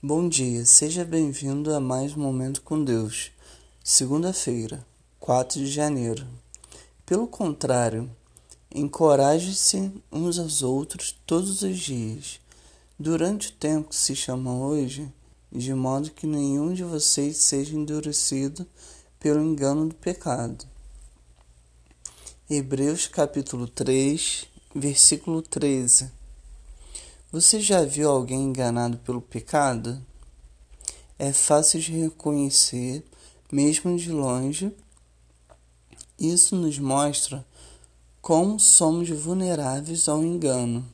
Bom dia, seja bem-vindo a mais um Momento com Deus. Segunda-feira, 4 de janeiro. Pelo contrário, encoraje-se uns aos outros todos os dias, durante o tempo que se chama hoje, de modo que nenhum de vocês seja endurecido pelo engano do pecado. Hebreus capítulo 3, versículo 13. Você já viu alguém enganado pelo pecado? É fácil de reconhecer, mesmo de longe. Isso nos mostra como somos vulneráveis ao engano.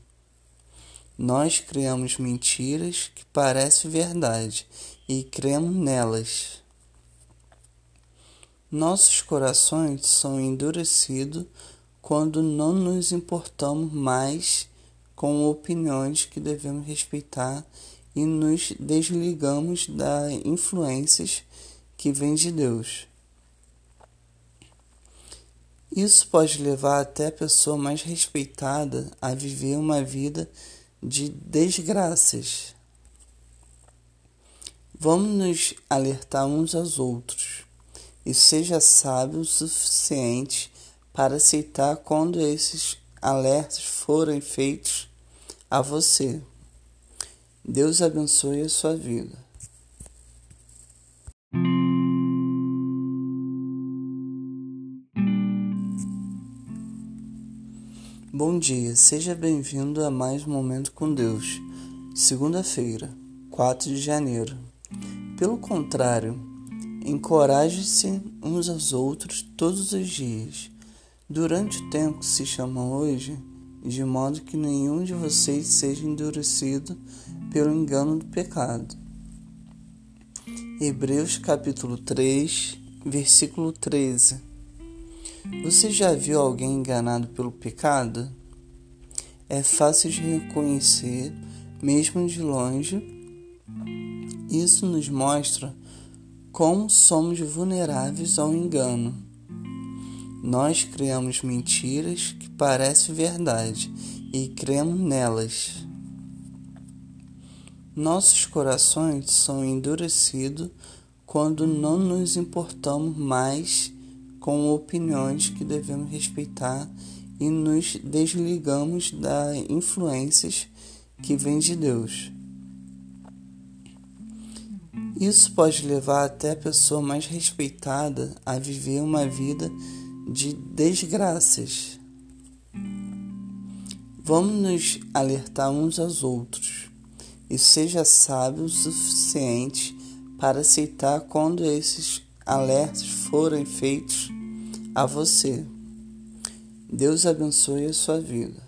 Nós criamos mentiras que parecem verdade e cremos nelas. Nossos corações são endurecidos quando não nos importamos mais com opiniões que devemos respeitar e nos desligamos das influências que vêm de Deus. Isso pode levar até a pessoa mais respeitada a viver uma vida de desgraças. Vamos nos alertar uns aos outros e seja sábio o suficiente para aceitar quando esses alertas forem feitos a você. Deus abençoe a sua vida. Bom dia, seja bem-vindo a mais um Momento com Deus. Segunda-feira, 4 de janeiro. Pelo contrário, encoraje-se uns aos outros todos os dias durante o tempo que se chama hoje, de modo que nenhum de vocês seja endurecido pelo engano do pecado. Hebreus capítulo 3, versículo 13. Você já viu alguém enganado pelo pecado? É fácil de reconhecer, mesmo de longe. Isso nos mostra como somos vulneráveis ao engano. Nós criamos mentiras que parecem verdade e cremos nelas. Nossos corações são endurecidos quando não nos importamos mais com opiniões que devemos respeitar e nos desligamos das influências que vêm de Deus. Isso pode levar até a pessoa mais respeitada a viver uma vida de desgraças. Vamos nos alertar uns aos outros e seja sábio o suficiente para aceitar quando esses alertas forem feitos a você. Deus abençoe a sua vida.